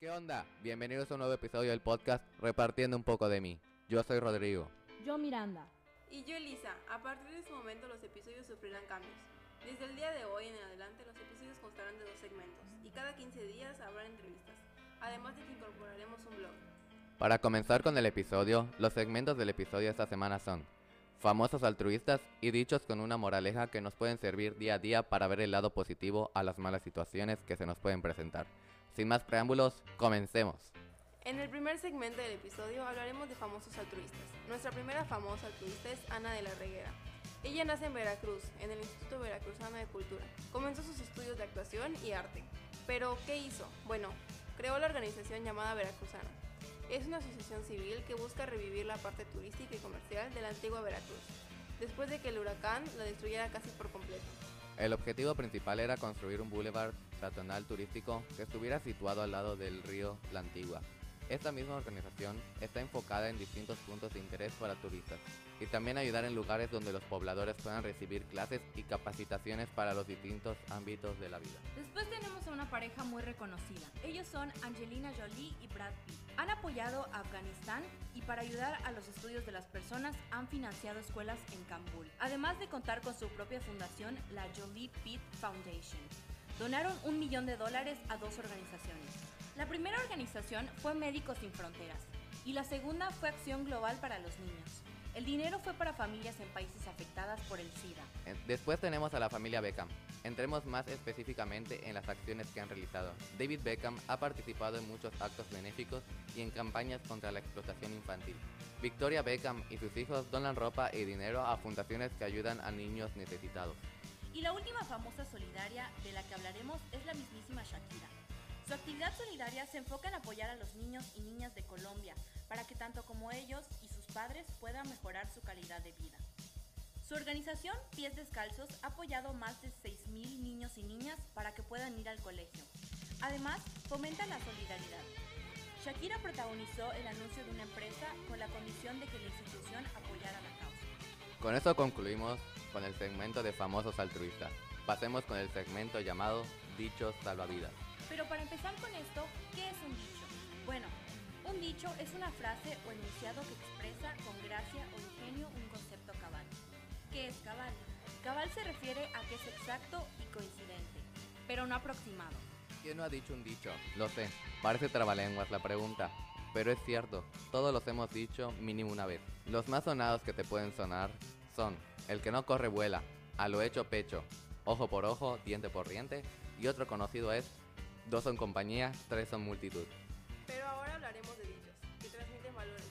¿Qué onda? Bienvenidos a un nuevo episodio del podcast Repartiendo un poco de mí. Yo soy Rodrigo. Yo Miranda. Y yo Elisa. A partir de este momento los episodios sufrirán cambios. Desde el día de hoy en adelante los episodios constarán de dos segmentos y cada 15 días habrá entrevistas, además de que incorporaremos un blog. Para comenzar con el episodio, los segmentos del episodio de esta semana son famosos altruistas y dichos con una moraleja que nos pueden servir día a día para ver el lado positivo a las malas situaciones que se nos pueden presentar. Sin más preámbulos, comencemos. En el primer segmento del episodio hablaremos de famosos altruistas. Nuestra primera famosa altruista es Ana de la Reguera. Ella nace en Veracruz, en el Instituto Veracruzano de Cultura. Comenzó sus estudios de actuación y arte. Pero, ¿qué hizo? Bueno, creó la organización llamada Veracruzana. Es una asociación civil que busca revivir la parte turística y comercial de la antigua Veracruz, después de que el huracán la destruyera casi por completo. El objetivo principal era construir un boulevard peatonal turístico que estuviera situado al lado del río La Antigua, esta misma organización está enfocada en distintos puntos de interés para turistas y también ayudar en lugares donde los pobladores puedan recibir clases y capacitaciones para los distintos ámbitos de la vida. Después tenemos a una pareja muy reconocida. Ellos son Angelina Jolie y Brad Pitt. Han apoyado a Afganistán y para ayudar a los estudios de las personas han financiado escuelas en Kabul, además de contar con su propia fundación, la Jolie Pitt Foundation. Donaron un millón de dólares a dos organizaciones. La primera organización fue Médicos Sin Fronteras y la segunda fue Acción Global para los Niños. El dinero fue para familias en países afectadas por el SIDA. Eh, después tenemos a la familia Beckham. Entremos más específicamente en las acciones que han realizado. David Beckham ha participado en muchos actos benéficos y en campañas contra la explotación infantil. Victoria Beckham y sus hijos donan ropa y dinero a fundaciones que ayudan a niños necesitados. Y la última famosa solidaria de la que hablaremos es la mismísima Shakira. Su actividad solidaria se enfoca en apoyar a los niños y niñas de Colombia para que tanto como ellos y sus padres puedan mejorar su calidad de vida. Su organización Pies Descalzos ha apoyado más de 6.000 niños y niñas para que puedan ir al colegio. Además, fomenta la solidaridad. Shakira protagonizó el anuncio de una empresa con la condición de que la institución apoyara la causa. Con eso concluimos con el segmento de famosos altruistas. Pasemos con el segmento llamado Dichos Salvavidas. Pero para empezar con esto, ¿qué es un dicho? Bueno, un dicho es una frase o enunciado que expresa con gracia o ingenio un concepto cabal. ¿Qué es cabal? Cabal se refiere a que es exacto y coincidente, pero no aproximado. ¿Quién no ha dicho un dicho? Lo sé, parece trabalenguas la pregunta, pero es cierto, todos los hemos dicho mínimo una vez. Los más sonados que te pueden sonar son, el que no corre vuela, a lo hecho pecho, ojo por ojo, diente por diente, y otro conocido es, Dos son compañía, tres son multitud. Pero ahora hablaremos de dichos, que transmiten valores.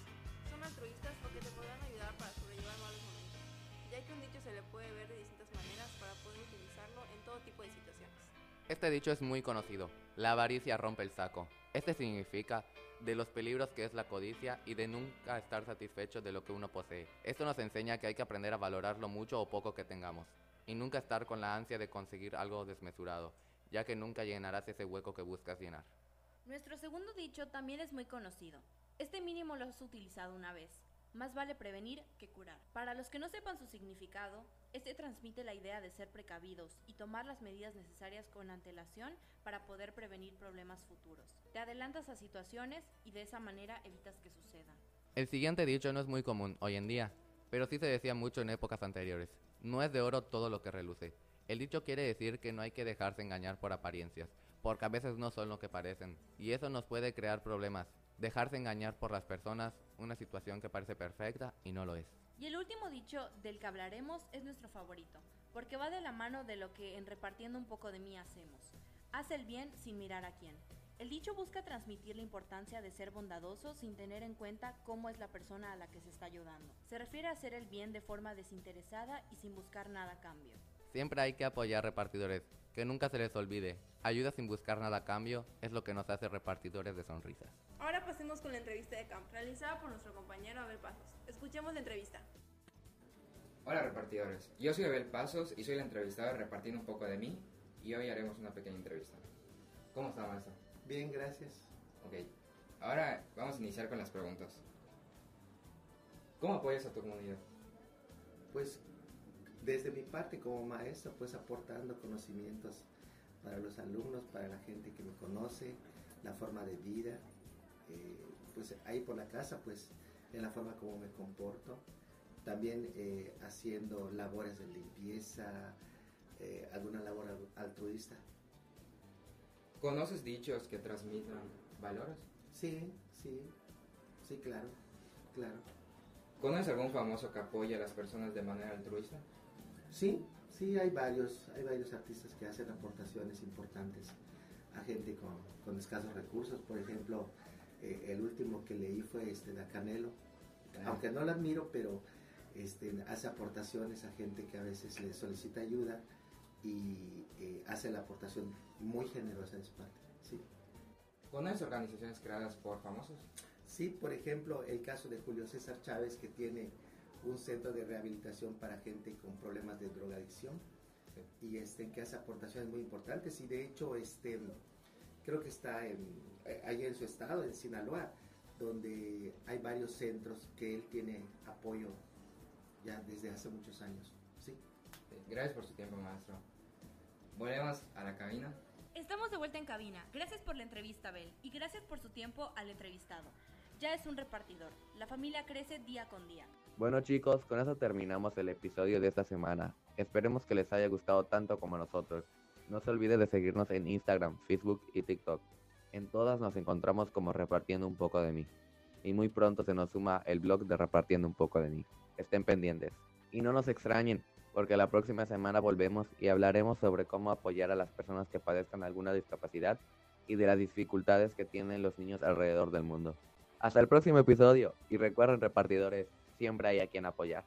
Son altruistas porque te podrán ayudar para sobrellevar malos momentos, ya que un dicho se le puede ver de distintas maneras para poder utilizarlo en todo tipo de situaciones. Este dicho es muy conocido. La avaricia rompe el saco. Este significa de los peligros que es la codicia y de nunca estar satisfecho de lo que uno posee. Esto nos enseña que hay que aprender a valorar lo mucho o poco que tengamos y nunca estar con la ansia de conseguir algo desmesurado ya que nunca llenarás ese hueco que buscas llenar. Nuestro segundo dicho también es muy conocido. Este mínimo lo has utilizado una vez. Más vale prevenir que curar. Para los que no sepan su significado, este transmite la idea de ser precavidos y tomar las medidas necesarias con antelación para poder prevenir problemas futuros. Te adelantas a situaciones y de esa manera evitas que sucedan. El siguiente dicho no es muy común hoy en día, pero sí se decía mucho en épocas anteriores. No es de oro todo lo que reluce. El dicho quiere decir que no hay que dejarse engañar por apariencias, porque a veces no son lo que parecen, y eso nos puede crear problemas. Dejarse engañar por las personas, una situación que parece perfecta y no lo es. Y el último dicho del que hablaremos es nuestro favorito, porque va de la mano de lo que en repartiendo un poco de mí hacemos. Haz el bien sin mirar a quién. El dicho busca transmitir la importancia de ser bondadoso sin tener en cuenta cómo es la persona a la que se está ayudando. Se refiere a hacer el bien de forma desinteresada y sin buscar nada a cambio. Siempre hay que apoyar repartidores, que nunca se les olvide. Ayuda sin buscar nada a cambio es lo que nos hace repartidores de sonrisas. Ahora pasemos con la entrevista de camp, realizada por nuestro compañero Abel Pasos. Escuchemos la entrevista. Hola repartidores, yo soy Abel Pasos y soy el entrevistado repartiendo un poco de mí y hoy haremos una pequeña entrevista. ¿Cómo está, maestro? Bien, gracias. Ok, ahora vamos a iniciar con las preguntas. ¿Cómo apoyas a tu comunidad? Pues desde mi parte como maestro, pues aportando conocimientos para los alumnos, para la gente que me conoce, la forma de vida, eh, pues ahí por la casa, pues en la forma como me comporto, también eh, haciendo labores de limpieza, eh, alguna labor altruista. ¿Conoces dichos que transmitan valores? Sí, sí, sí, claro, claro. ¿Conoces algún famoso que apoya a las personas de manera altruista? Sí, sí, hay varios, hay varios artistas que hacen aportaciones importantes a gente con, escasos recursos. Por ejemplo, eh, el último que leí fue este de Canelo. Aunque no lo admiro, pero este, hace aportaciones a gente que a veces le solicita ayuda y eh, hace la aportación muy generosa de su parte. Sí. ¿Conoces organizaciones creadas por famosos? Sí, por ejemplo, el caso de Julio César Chávez, que tiene un centro de rehabilitación para gente con problemas de drogadicción y este, que hace aportaciones muy importantes y de hecho este, creo que está en, eh, ahí en su estado, en Sinaloa, donde hay varios centros que él tiene apoyo ya desde hace muchos años. Sí. Gracias por su tiempo, maestro. Volvemos a la cabina. Estamos de vuelta en cabina. Gracias por la entrevista, Bel, y gracias por su tiempo al entrevistado. Ya es un repartidor. La familia crece día con día. Bueno chicos, con eso terminamos el episodio de esta semana. Esperemos que les haya gustado tanto como nosotros. No se olvide de seguirnos en Instagram, Facebook y TikTok. En todas nos encontramos como repartiendo un poco de mí. Y muy pronto se nos suma el blog de repartiendo un poco de mí. Estén pendientes. Y no nos extrañen, porque la próxima semana volvemos y hablaremos sobre cómo apoyar a las personas que padezcan alguna discapacidad y de las dificultades que tienen los niños alrededor del mundo. Hasta el próximo episodio y recuerden repartidores, siempre hay a quien apoyar.